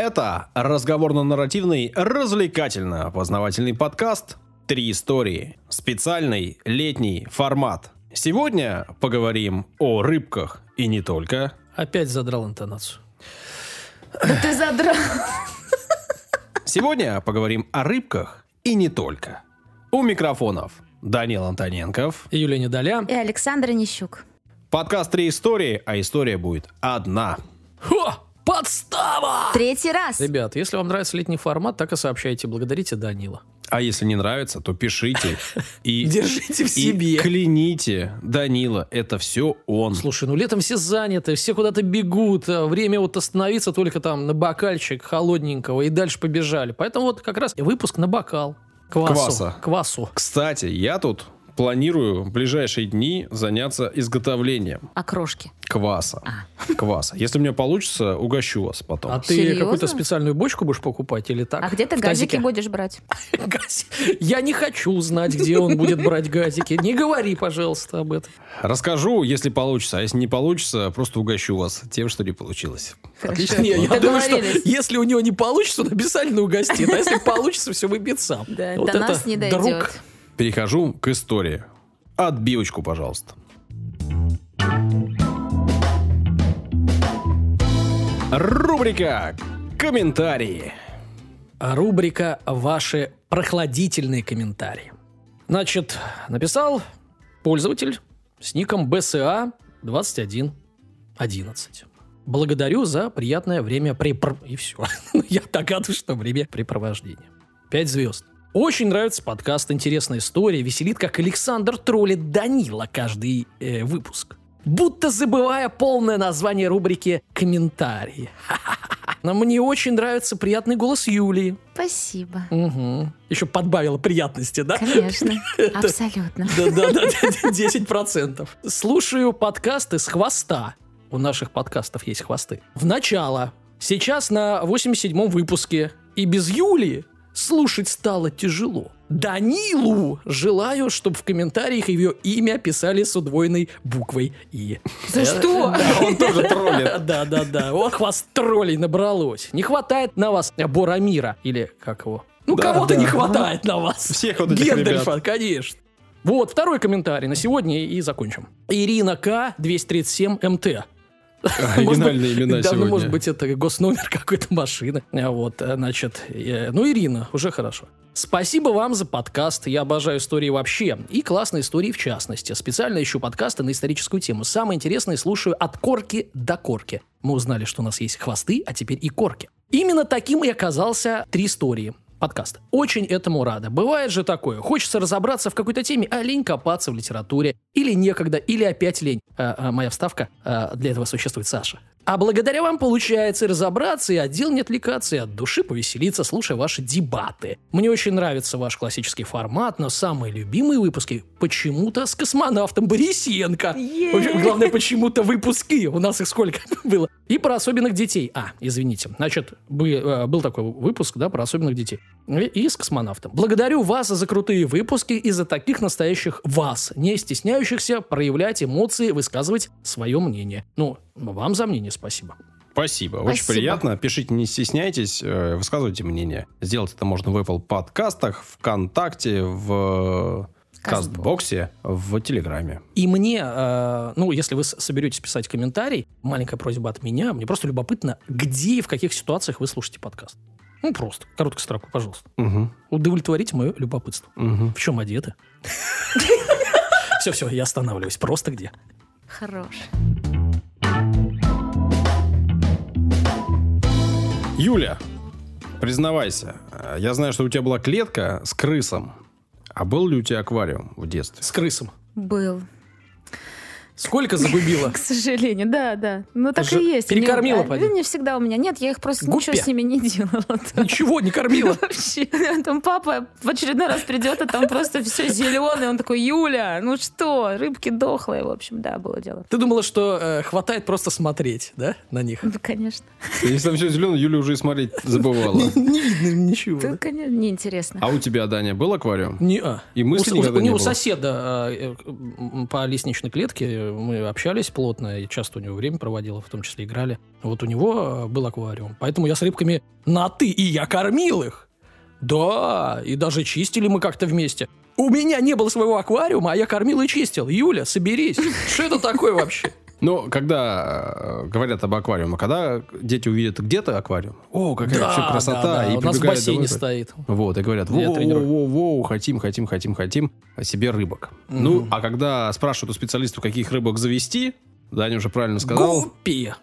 Это разговорно-нарративный, развлекательно-познавательный подкаст «Три истории». Специальный летний формат. Сегодня поговорим о рыбках и не только. Опять задрал интонацию. Да ты задрал. Сегодня поговорим о рыбках и не только. У микрофонов Данил Антоненков. Юлия Недоля. И Александр Нищук. Подкаст «Три истории», а история будет одна. Хо! Подстава! Третий раз. Ребят, если вам нравится летний формат, так и сообщайте. Благодарите Данила. А если не нравится, то пишите и, Держите в и себе. кляните Данила. Это все он. Слушай, ну летом все заняты, все куда-то бегут. а Время вот остановиться только там на бокальчик холодненького и дальше побежали. Поэтому вот как раз выпуск на бокал. Квасу. Кваса. Квасу. Кстати, я тут планирую в ближайшие дни заняться изготовлением Окрошки. кваса. Кваса. Если у меня получится, угощу вас потом. А ты какую-то специальную бочку будешь покупать или так? А где ты газики тазике? будешь брать? Я не хочу узнать, где он будет брать газики. Не говори, пожалуйста, об этом. Расскажу, если получится. А если не получится, просто угощу вас тем, что не получилось. Хорошо. Не, я думаю, что если у него не получится, он обязательно угостит. А если получится, все выбьет сам. Да, Вот до нас не друг. Перехожу к истории. Отбивочку, пожалуйста. Рубрика «Комментарии». Рубрика «Ваши прохладительные комментарии». Значит, написал пользователь с ником BSA 2111. Благодарю за приятное время припр... И все. Я догадываюсь, что время препровождения. Пять звезд. Очень нравится подкаст, интересная история, веселит, как Александр троллит Данила каждый э, выпуск. Будто забывая полное название рубрики «Комментарии». Но мне очень нравится приятный голос Юлии. Спасибо. Угу. Еще подбавила приятности, да? Конечно. Абсолютно. Да-да-да, 10%. Слушаю подкасты с хвоста. У наших подкастов есть хвосты. В начало. Сейчас на 87-м выпуске. И без Юлии слушать стало тяжело. Данилу желаю, чтобы в комментариях ее имя писали с удвоенной буквой «И». За что? Он тоже троллит. Да-да-да. Ох, вас троллей набралось. Не хватает на вас Борамира. Или как его? Ну, Да, кого-то да. не хватает на вас. Всех вот этих ребят. конечно. Вот, второй комментарий на сегодня и закончим. Ирина К. 237 МТ. Оригинальные имена да, ну, сегодня. может быть, это госномер какой-то машины. Вот, значит, ну, Ирина, уже хорошо. Спасибо вам за подкаст. Я обожаю истории вообще. И классные истории в частности. Специально ищу подкасты на историческую тему. Самое интересное слушаю от корки до корки. Мы узнали, что у нас есть хвосты, а теперь и корки. Именно таким и оказался «Три истории» подкаст. Очень этому рада. Бывает же такое. Хочется разобраться в какой-то теме, а лень копаться в литературе. Или некогда, или опять лень. А, а, моя вставка. а, для этого существует Саша. А благодаря вам получается и разобраться, и отдел не отвлекаться, и от души повеселиться, слушая ваши дебаты. Мне очень нравится ваш классический формат, но самые любимые выпуски почему-то с космонавтом Борисенко. В общем, главное, почему-то выпуски. У нас их сколько было. И про особенных детей. А, извините. Значит, э, был такой выпуск, да, про особенных детей. И, с космонавтом. Благодарю вас за крутые выпуски и за таких настоящих вас, не стесняющихся проявлять эмоции, высказывать свое мнение. Ну, вам за мнение спасибо. Спасибо, очень Спасибо. приятно. Пишите, не стесняйтесь, э, высказывайте мнение. Сделать это можно в Apple подкастах, ВКонтакте, в Кастбоксе, в Телеграме. И мне, э, ну, если вы соберетесь писать комментарий, маленькая просьба от меня, мне просто любопытно, где и в каких ситуациях вы слушаете подкаст. Ну, просто, короткую строку, пожалуйста. Мгм, Удовлетворите мое любопытство. мгм. В чем одеты? Все-все, я останавливаюсь. Просто где? Хорош. Юля, признавайся, я знаю, что у тебя была клетка с крысом. А был ли у тебя аквариум в детстве? С крысом. Был. Сколько загубила? К сожалению, да, да. Ну так и есть. перекормила, Они- поди? а, Не всегда у меня. Нет, я их просто ничего с ними не делала. Ничего не кормила. Вообще. Там папа в очередной раз придет, а там просто все зеленое. Он такой, Юля, ну что, рыбки дохлые. В общем, да, было дело. Ты думала, что э, хватает просто смотреть, да, на них? Ну, конечно. Если там все зеленое, Юля уже и смотреть забывала. Не видно ничего. Это, конечно, неинтересно. А у тебя, Даня, был аквариум? Не, а. И мысли у, никогда у- не у было? соседа э, э, по лестничной клетке мы, общались плотно, и часто у него время проводила, в том числе играли. Вот у него был аквариум. Поэтому я с рыбками на «ты», и я кормил их. Да, и даже чистили мы как-то вместе. У меня не было своего аквариума, а я кормил и чистил. Юля, соберись. Что это такое вообще? Но когда э, говорят об аквариуме, когда дети увидят где-то аквариум, о, какая Да, вообще красота, да, да. и У нас в бассейне домой. стоит. Вот, и говорят, Я воу, тренирую. воу, воу, хотим, хотим, хотим, хотим себе рыбок. Ну, а когда спрашивают у специалистов, каких рыбок завести, Даня уже правильно сказал, Гуппи.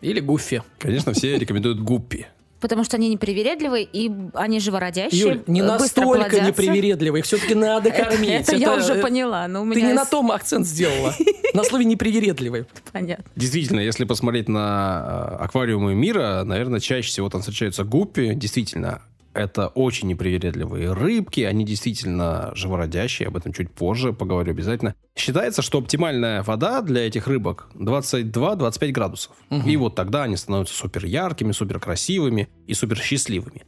Или гуффи. конечно, все рекомендуют гуппи. Потому что они непривередливые, и они живородящие. Юль, не настолько плодятся. непривередливые. Их все-таки надо кормить. Это я уже э, поняла, но у Ты меня не на том акцент сделала. На слове непривередливый. понятно. Действительно, если посмотреть на э, аквариумы мира, наверное, чаще всего там встречаются гуппи. Действительно, это очень непривередливые рыбки, они действительно живородящие, об этом чуть позже поговорю обязательно. Считается, что оптимальная вода для этих рыбок 22-25 градусов. И вот тогда они становятся супер яркими, супер красивыми и супер счастливыми.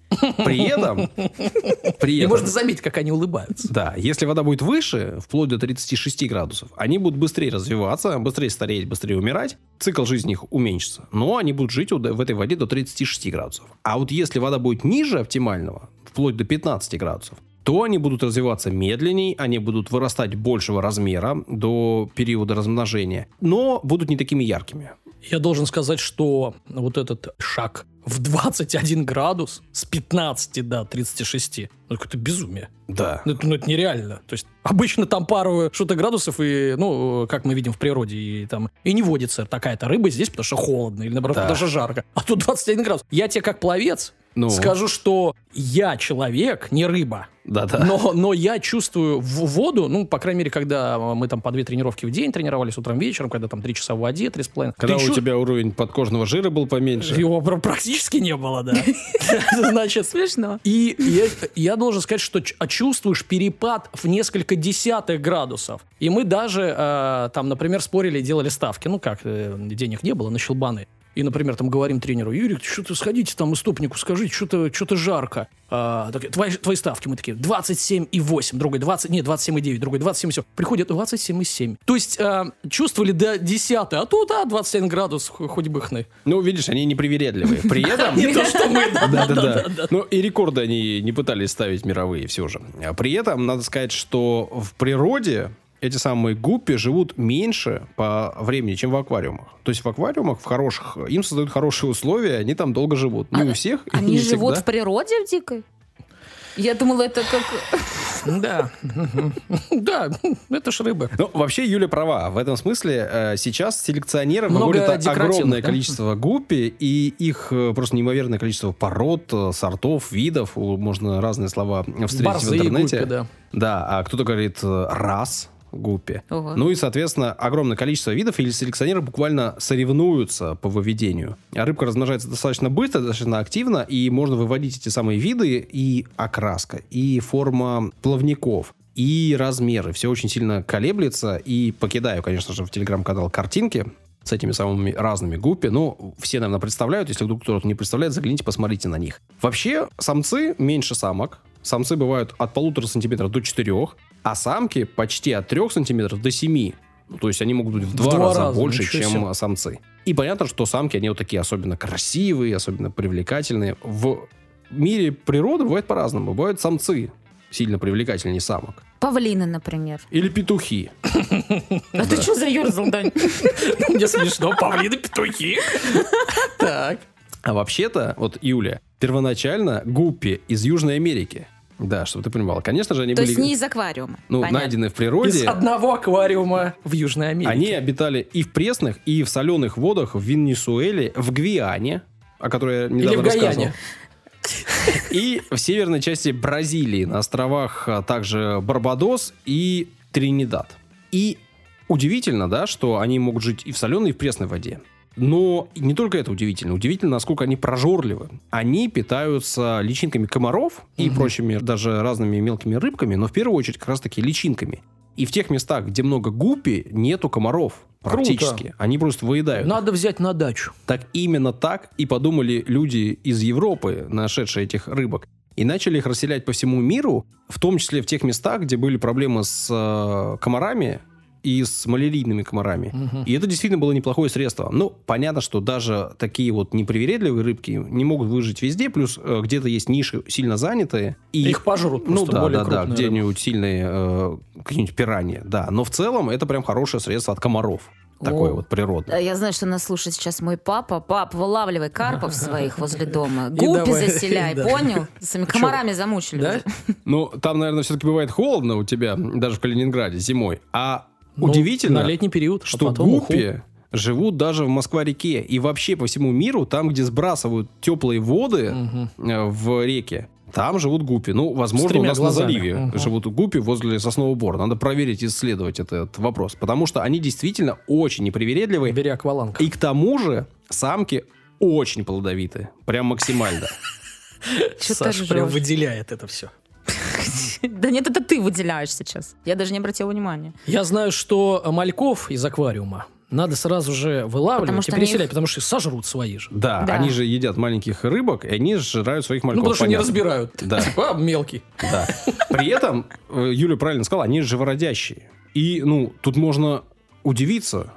При этом... При И этом можно заметить, как они улыбаются. да, если вода будет выше, вплоть до 36 градусов, они будут быстрее развиваться, быстрее стареть, быстрее умирать, цикл жизни их уменьшится. Но они будут жить в этой воде до 36 градусов. А вот если вода будет ниже оптимального, вплоть до 15 градусов, то они будут развиваться медленней, они будут вырастать большего размера до периода размножения, но будут не такими яркими. Я должен сказать, что вот этот шаг в 21 градус с 15 до 36, ну, это безумие. Да. Ну, это, ну, это нереально. То есть обычно там пару что-то градусов, и, ну, как мы видим в природе, и там и не водится такая-то рыба здесь, потому что холодно, или наоборот, Да. что жарко. А тут 21 градус. Я тебе как пловец Ну. скажу, что я человек, не рыба. Да-да. Но, но я чувствую в воду, ну, по крайней мере, когда мы там по две тренировки в день тренировались утром, вечером, когда там три часа в воде, три с половиной. Когда ты у чу- тебя уровень подкожного жира был поменьше. Его пр- практически не было, да. Значит, Смешно. и я, должен сказать, что а чувствуешь перепад в несколько десятых градусов. И мы даже э, там, например, спорили и делали ставки. Ну как, э, денег не было на щелбаны. И, например, там говорим тренеру, Юрий, что-то сходите там истопнику, скажите, что-то что жарко. А, такие, твои, твои ставки, мы такие, 27,8, другой 20, нет, 27,9, другой 27,7. Приходит 27,7. То есть а, чувствовали до 10, а тут, а, 21 градус, хо- хоть бы хны. Ну, видишь, они непривередливые. При этом... Не то, что мы, да, да, да, Да-да-да. да. Ну, и рекорды они не пытались ставить мировые все же. А При этом, надо сказать, что в природе эти самые гуппи живут меньше по времени, чем в аквариумах. То есть в аквариумах, в хороших, им создают хорошие условия, они там долго живут. Не у всех, Они не живут всегда. в природе в дикой? Я думала, это как... Да, да, это ж рыбы. Ну, вообще, Юля права. В этом смысле э, сейчас селекционеры Много выводят огромное количество гуппи, и их э, просто неимоверное количество пород, э, сортов, видов. Можно разные слова встретить в интернете. гуппи, да. Да, а кто-то говорит рас гуппи. Ого. Ну и, соответственно, огромное количество видов, или селекционеры буквально соревнуются по выведению. А рыбка размножается достаточно быстро, достаточно активно, и можно выводить эти самые виды, и окраска, и форма плавников, и размеры. Все очень сильно колеблется, и покидаю, конечно же, в телеграм-канал картинки с этими самыми разными гуппи. Ну, все, наверное, представляют. Если вдруг кто-то не представляет, загляните, посмотрите на них. Вообще, самцы меньше самок. Самцы бывают от полутора сантиметров до четырех, а самки почти от трех сантиметров до семи. Ну, то есть они могут быть в два, два раза, раза, больше, чем себе. самцы. И понятно, что самки, они вот такие особенно красивые, особенно привлекательные. В мире природы бывает по-разному. Бывают самцы сильно привлекательнее самок. Павлины, например. Или петухи. А ты что заерзал, Дань? Мне смешно, павлины, петухи. Так. А вообще-то, вот Юля, первоначально гуппи из Южной Америки. Да, чтобы ты понимала. Конечно же, они То были есть не из аквариума. ну, Понятно. найдены в Из природе. одного аквариума в Южной Америке. Они обитали и в пресных, и в соленых водах в Венесуэле, в Гвиане, о которой я недавно Или в рассказывал. Гаяне. И в северной части Бразилии, на островах а, также Барбадос и Тринидад. И удивительно, да, что они могут жить и в соленой, и в пресной воде. Но не только это удивительно. Удивительно, насколько они прожорливы. Они питаются личинками комаров и прочими даже разными мелкими рыбками, но в первую очередь как раз-таки личинками. И в тех местах, где много гуппи, нету комаров практически. Они просто выедают. Надо взять на дачу. Так именно так и подумали люди из Европы, нашедшие этих рыбок. И начали их расселять по всему миру, в том числе в тех местах, где были проблемы с э, комарами и с малярийными комарами. Мгм. И это действительно было неплохое средство. Ну, понятно, что даже такие вот непривередливые рыбки не могут выжить везде, плюс э, где-то есть ниши сильно занятые. И Их пожрут ну просто да, более да, да, где-нибудь сильные э, какие-нибудь пираньи, да. Но в целом это прям хорошее средство от комаров. Такое О. вот природное. А Я знаю, что нас слушает сейчас мой папа. Пап, вылавливай карпов своих возле дома. И Гуппи давай, заселяй, понял? С этими комарами замучили. Ну, там, наверное, все-таки бывает холодно у тебя, даже в Калининграде зимой. А Ну, удивительно, На летний период. а что уху. гуппи живут даже в Москва-реке. И вообще по всему миру, там, где сбрасывают теплые воды э, в реке, там живут гуппи. Ну, возможно, у нас глазами. на заливе Мгм. живут гуппи возле соснового бора. Надо проверить и исследовать этот вопрос. Потому что они действительно очень непривередливые. Бери акваланг. И к тому же самки очень плодовиты. Прям максимально. Саша прям выделяет это все. Да нет, это ты выделяешь сейчас. Я даже не обратила внимания. Я знаю, что мальков из аквариума надо сразу же Потому вылавливать что и переселять, их- потому что сожрут свои же. Да, Да. они же едят маленьких рыбок, и они сжирают своих Ну, мальков. потому что не понятно. разбирают. Да. Типа, а, мелкий. Да. При этом, э, Юля правильно сказала, они живородящие. И, ну, тут можно удивиться.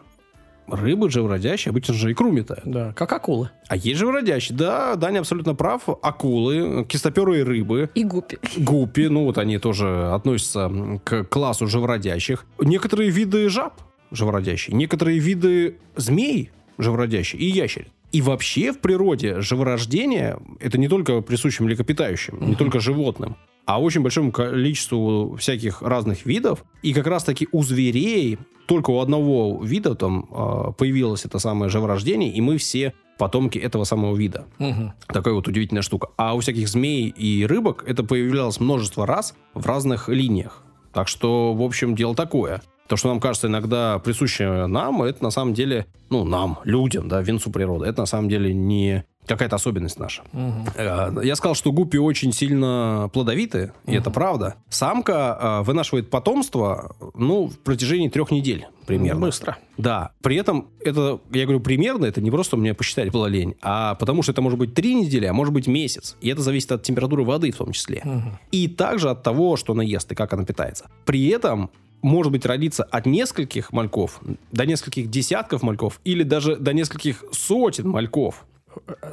Рыбы живородящие обычно же икру метают. Да, как акулы. А есть живородящие. Да, Даня абсолютно прав. Акулы, кистоперые рыбы, И гуппи. гуппи, ну вот они тоже относятся к классу живородящих. Некоторые виды жаб живородящие, некоторые виды змей живородящие и ящериц. И вообще в природе живорождение это не только присуще млекопитающим, не только животным, а очень большому количеству всяких разных видов. И как раз таки у зверей только у одного вида там а, появилось это самое живорождение, и мы все потомки этого самого вида. Мгм. Такая вот удивительная штука. А у всяких змей и рыбок это появлялось множество раз в разных линиях. Так что, в общем, дело такое. То, что нам кажется иногда присуще нам, это на самом деле, ну, нам, людям, да, венцу природы, это на самом деле не какая-то особенность наша. Э, Я сказал, что гуппи очень сильно плодовиты, и это правда. Самка э, вынашивает потомство, ну, в протяжении трех недель примерно. Быстро. Да. При этом это, я говорю, примерно, это не просто меня посчитать было лень, а потому что это может быть три недели, а может быть месяц. И это зависит от температуры воды в том числе. Мгм. И также от того, что она ест и как она питается. При этом может быть родиться от нескольких мальков до нескольких десятков мальков или даже до нескольких сотен мальков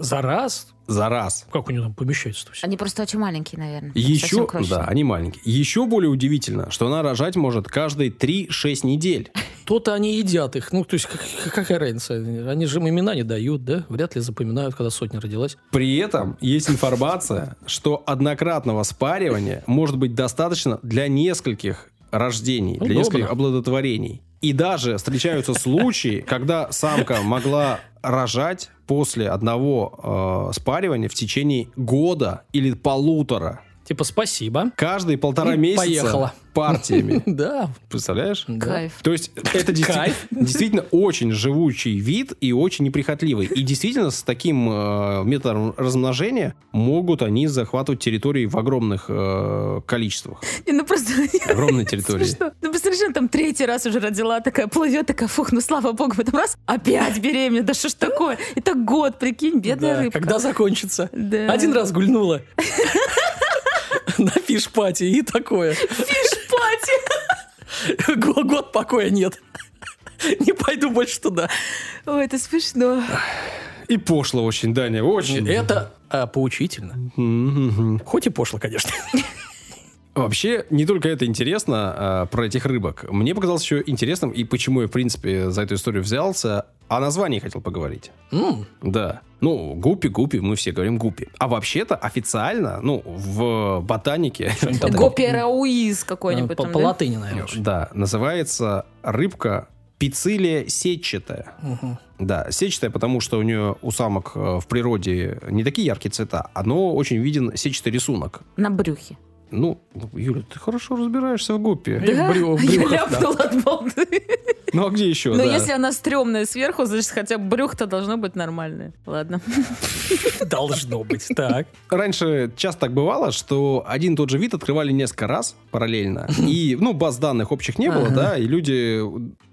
За раз? за раз. Как у него там помещается-то все? Они просто очень маленькие, наверное. Еще, да, они маленькие. Еще более удивительно, что она рожать может каждые 3-6 недель. То-то они едят их. Ну, то есть, как- какая разница? Они же им имена не дают, да? Вряд ли запоминают, когда сотня родилась. При этом есть информация, что однократного спаривания может быть достаточно для нескольких рождений, для Удобно. нескольких оплодотворений. И даже встречаются случаи, когда самка могла рожать после одного э, спаривания в течение года или полутора. Типа, спасибо. Каждые полтора И месяца поехала. партиями. Да. Представляешь? Кайф. То есть это действительно очень живучий вид и очень неприхотливый. И действительно с таким э, методом размножения могут они захватывать территории в огромных э, количествах. Ну просто... Огромные территории. Ну, она там третий раз уже родила, такая плывет, такая, фух, ну слава богу, в этом раз опять беременна, да что ж такое? Это год, прикинь, бедная рыбка. Когда закончится? Один раз гульнула. Фиш-пати и такое. Фиш-пати. Го- Год покоя нет. Не пойду больше туда. Ой, это смешно. И пошло очень, Даня, очень. Это а, поучительно. Хоть и пошло, конечно. Вообще, не только это интересно а, про этих рыбок. Мне показалось еще интересным, и почему я, в принципе, за эту историю взялся, о названии хотел поговорить. М, Да. Ну, гуппи, гуппи, мы все говорим гуппи. А вообще-то официально, ну, в ботанике... Такое. Гоперауиз какой-нибудь По латыни, наверное. Да, называется рыбка пицилия сетчатая. Да, сетчатая, потому что у нее у самок э, в природе не такие яркие цвета, но очень виден сетчатый рисунок. На брюхе. Ну, Юля, ты хорошо разбираешься в гуппе. В брю- в Я да. ляпнула от балды. Ну, а где еще? Но да? если она стрёмная сверху, значит, хотя бы брюхо-то должно быть нормальное. Ладно. Должно быть. Так. Раньше часто так бывало, что один и тот же вид открывали несколько раз параллельно. И, ну, баз данных общих не было, Ага. да, и люди...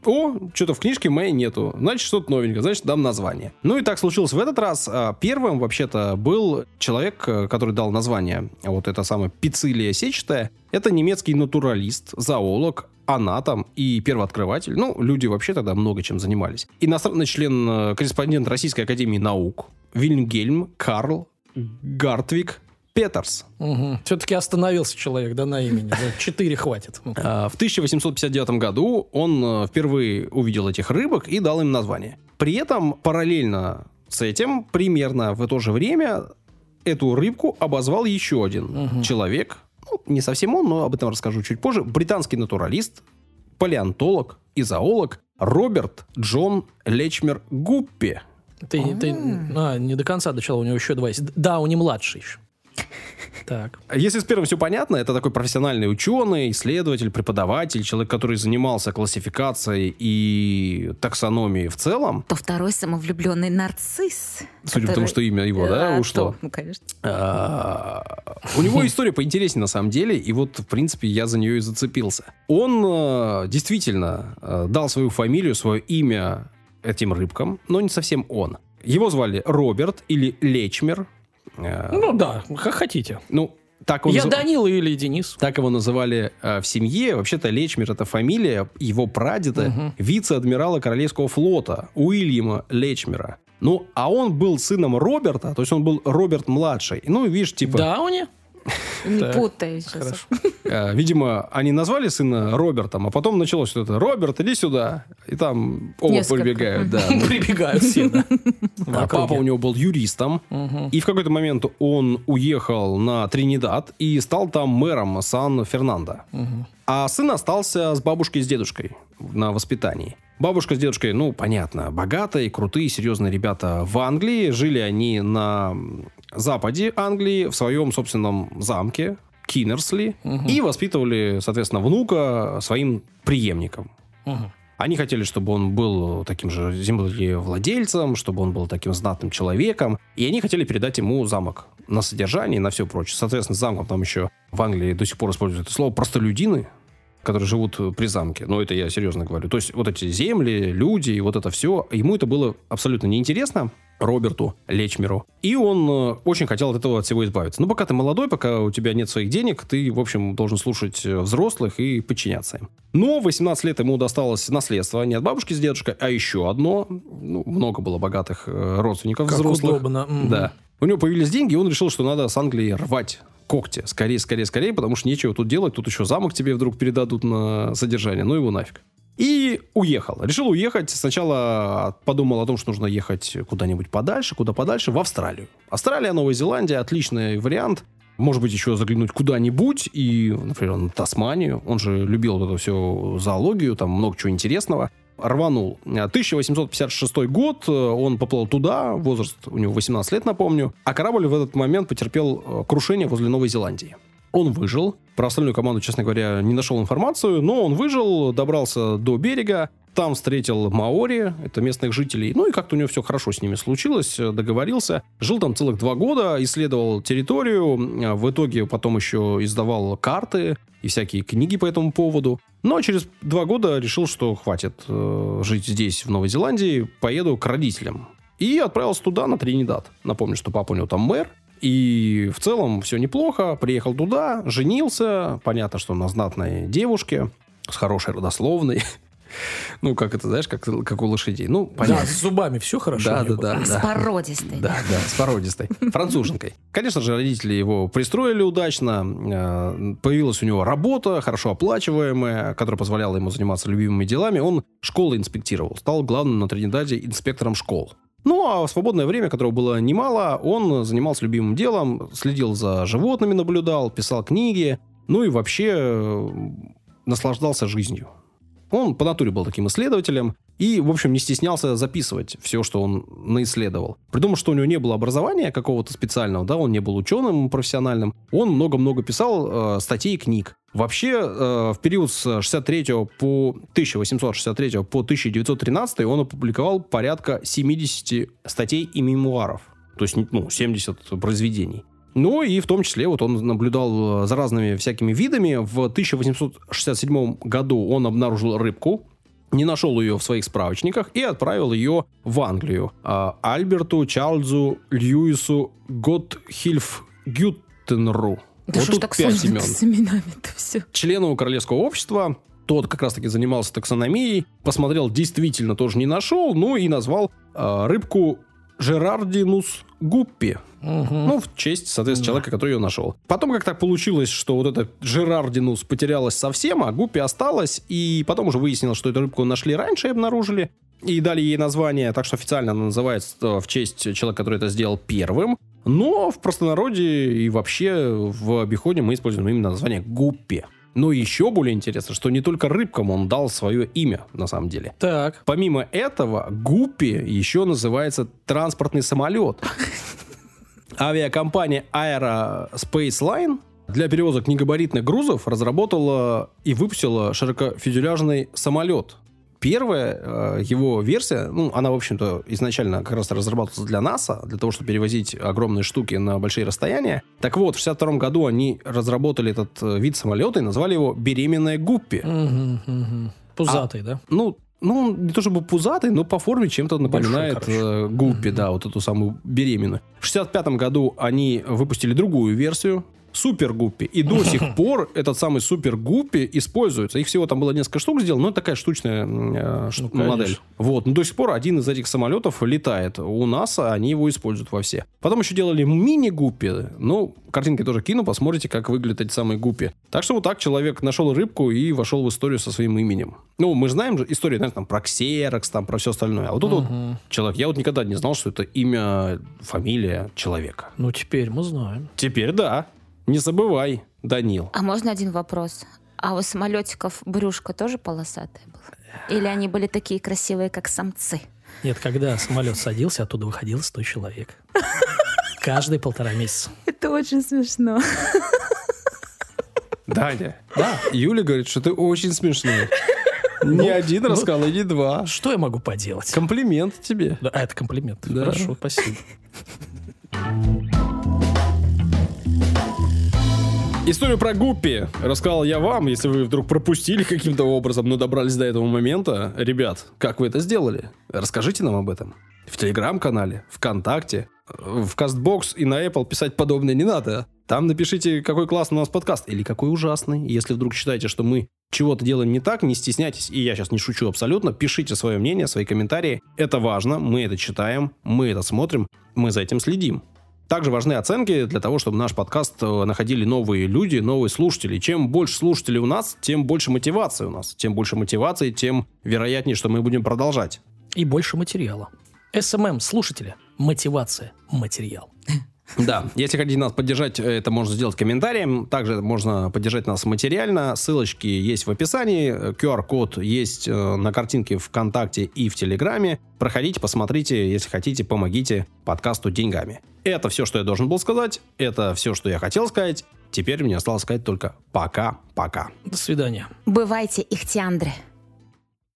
О, что-то в книжке моей нету. Значит, что-то новенькое, значит, дам название. Ну и так случилось в этот раз. А, Первым, вообще-то, был человек, э, который дал название, вот это самое пицилия сетчатая. Это немецкий натуралист, зоолог анатом и первооткрыватель. Ну, люди вообще тогда много чем занимались. Иностранный член, э, корреспондент Российской Академии Наук Вильгельм Карл Гартвик Петерс. Все-таки остановился человек, да, на имени. Четыре хватит. Ну. А, В 1859 году он э, впервые увидел этих рыбок и дал им название. При этом параллельно с этим, примерно в то же время, эту рыбку обозвал еще один человек. Не совсем он, но об этом расскажу чуть позже. Британский натуралист, палеонтолог и зоолог Роберт Джон Лечмер Гуппи. Ты, ты- а, не до конца дочел, у него еще два есть. Да, у не младший еще. Так. Если с первым все понятно, это такой профессиональный ученый, исследователь, преподаватель, человек, который занимался классификацией и таксономией в целом. То второй самовлюбленный нарцисс. Судя по тому, который- что имя его, да, А, ушло. то, Ну, конечно. А, У него история поинтереснее на самом деле, и вот, в принципе, я за нее и зацепился. Он э, действительно э, дал свою фамилию, свое имя этим рыбкам, но не совсем он. Его звали Роберт или Лечмер. Э, Ну да, как хотите. Ну, так он Я назыв- Данила или Денис. Так его называли э, в семье. Вообще-то Лечмер это фамилия его прадеда, вице-адмирала Королевского флота Уильяма Лечмера. Ну, а он был сыном Роберта, то есть он был Роберт младший. Ну, видишь, типа, Дауни? Не Так, путай сейчас. Э, видимо, они назвали сына Робертом, а потом началось что это «Роберт, иди сюда!» И там оба прибегают, да. Прибегают все, да. А папа у него был юристом, и в какой-то момент он уехал на Тринидад и стал там мэром Сан-Фернандо. А сын остался с бабушкой и с дедушкой на воспитании. Бабушка с дедушкой, ну, понятно, богатые, крутые, серьезные ребята в Англии. Жили они на западе Англии, в своем собственном замке, Кинерсли, и воспитывали, соответственно, внука своим преемником. Мгм. Они хотели, чтобы он был таким же землевладельцем, чтобы он был таким знатным человеком. И они хотели передать ему замок на содержание и на все прочее. Соответственно, замком там еще в Англии до сих пор используют это слово простолюдины, которые живут э, при замке. Но это я серьезно говорю. То есть вот эти земли, люди и вот это все, ему это было абсолютно неинтересно. Роберту Лечмеру. И он э, очень хотел от этого от всего избавиться. Ну, пока ты молодой, пока у тебя нет своих денег, ты, в общем, должен слушать э, взрослых и подчиняться им. Но в 18 лет ему досталось наследство не от бабушки с дедушкой, а еще одно. Ну, много было богатых родственников Как взрослых. удобно. Да. У него появились деньги, и он решил, что надо с Англии рвать когти. Скорее, скорее, скорее, потому что нечего тут делать. Тут еще замок тебе вдруг передадут на содержание. Ну его нафиг. И уехал. Решил уехать. Сначала подумал о том, что нужно ехать куда-нибудь подальше, куда подальше, в Австралию. Австралия, Новая Зеландия, отличный вариант. Может быть, еще заглянуть куда-нибудь и, например, на Тасманию. Он же любил вот эту всю зоологию, там много чего интересного. Рванул. 1856 год, э, он поплыл туда, возраст у него 18 лет, напомню, а корабль в этот момент потерпел э, крушение возле Новой Зеландии. Он выжил. Про остальную команду, честно говоря, не нашел информацию, но он выжил, добрался до берега, там встретил маори, это местных жителей, ну и как-то у него все хорошо с ними случилось, э, договорился. Жил там целых два года, исследовал территорию, э, в итоге потом еще издавал карты и всякие книги по этому поводу. Но через два года решил, что хватит э, жить здесь, в Новой Зеландии, поеду к родителям. И отправился туда, на Тринидад. Напомню, что папа у него там мэр, и в целом все неплохо. Приехал туда, женился. Понятно, что на знатной девушке с хорошей родословной. Ну, как это, знаешь, как, как у лошадей. Ну, Да, понятно. с зубами все хорошо. Да, у да, него? да, С да. породистой. Да, да, с породистой. Француженкой. Конечно же, родители его пристроили удачно. Э, Появилась у него работа, хорошо оплачиваемая, которая позволяла ему заниматься любимыми делами. Он школы инспектировал. Стал главным на Тринидаде инспектором школ. Ну, а в свободное время, которого было немало, он занимался любимым делом, следил за животными, наблюдал, писал книги, ну и вообще э, наслаждался жизнью. Он по натуре был таким исследователем и, в общем, не стеснялся записывать все, что он наисследовал. При том, что у него не было образования какого-то специального, да, он не был ученым профессиональным, он много-много писал э, статей и книг. Вообще, э, в период с 63 по 1863 по 1913 он опубликовал порядка 70 статей и мемуаров. То есть, ну, 70 произведений. Ну и в том числе вот он наблюдал э, за разными всякими видами. В 1867 году он обнаружил рыбку, не нашел ее в своих справочниках и отправил ее в Англию. А, Альберту Чарльзу Льюису Готхильф Гюттенру. Да вот тут так пять имен. с именами-то все? Члену Королевского общества, Тот как раз-таки занимался таксономией, посмотрел, действительно тоже не нашел, ну и назвал э, рыбку Жерардинус гуппи. Ну, в честь, соответственно, человека, который ее нашел. Потом как так получилось, что вот эта Жерардинус потерялась совсем, а гуппи осталась, и потом уже выяснилось, что эту рыбку нашли раньше и обнаружили. И дали ей название, так что официально она называется в честь человека, который это сделал первым. Но в простонародье и вообще в обиходе мы используем именно название гуппи. Но еще более интересно, что не только рыбкам он дал свое имя, на самом деле. Так. Помимо этого, Гуппи еще называется транспортный самолет. Авиакомпания Aerospace Line для перевозок негабаритных грузов разработала и выпустила широкофюзеляжный самолет Первая э, его версия, ну, она, в общем-то, изначально как раз разрабатывалась для НАСА, для того, чтобы перевозить огромные штуки на большие расстояния. Так вот, в 62 году они разработали этот э, вид самолета и назвали его «беременная Гуппи». Угу, угу. Пузатый, а, да? Ну, ну, не то чтобы пузатый, но по форме чем-то напоминает Большой, э, Гуппи, mm-hmm. да, вот эту самую беременную. В 65 году они выпустили другую версию, Супер Гуппи. И до сих пор этот самый Супер Гуппи используется. Их всего там было несколько штук сделано, но это такая штучная э, ну, модель. Вот. Но до сих пор один из этих самолетов летает. У НАСА они его используют во все. Потом еще делали мини-гуппи. Ну, картинки тоже кину, посмотрите, как выглядят эти самые гуппи. Так что вот так человек нашел рыбку и вошел в историю со своим именем. Ну, мы же знаем же историю, знаешь, там, про ксерокс, там, про все остальное. А вот тут угу. вот человек. Я вот никогда не знал, что это имя, фамилия человека. Ну, теперь мы знаем. Теперь да. Не забывай, Данил. А можно один вопрос? А у самолетиков брюшко тоже полосатое было? Или они были такие красивые, как самцы? Нет, когда самолет садился, оттуда выходил 100 человек. Каждые полтора месяца. Это очень смешно. Даня, да. Юля говорит, что ты очень смешной. Не ну, один ну, рассказал, и не два. Что я могу поделать? Комплимент тебе. Да, а, это комплимент. Да. Хорошо, спасибо. Историю про Гуппи рассказал я вам, если вы вдруг пропустили каким-то образом, но добрались до этого момента. Ребят, как вы это сделали? Расскажите нам об этом. В Телеграм-канале, ВКонтакте, в Кастбокс и на Apple писать подобное не надо. Там напишите, какой классный у нас подкаст или какой ужасный. Если вдруг считаете, что мы чего-то делаем не так, не стесняйтесь, и я сейчас не шучу абсолютно, пишите свое мнение, свои комментарии. Это важно, мы это читаем, мы это смотрим, мы за этим следим. Также важны оценки для того, чтобы наш подкаст э, находили новые люди, новые слушатели. Чем больше слушателей у нас, тем больше мотивации у нас. Тем больше мотивации, тем вероятнее, что мы будем продолжать. И больше материала. SMM, слушатели, мотивация, материал. Да, если хотите нас поддержать, это можно сделать комментарием. Также можно поддержать нас материально. Ссылочки есть в описании. QR-код есть э, на картинке ВКонтакте и в Телеграме. Проходите, посмотрите, если хотите, помогите подкасту деньгами. Это все, что я должен был сказать. Это все, что я хотел сказать. Теперь мне осталось сказать только пока-пока. До свидания. Бывайте, ихтиандры.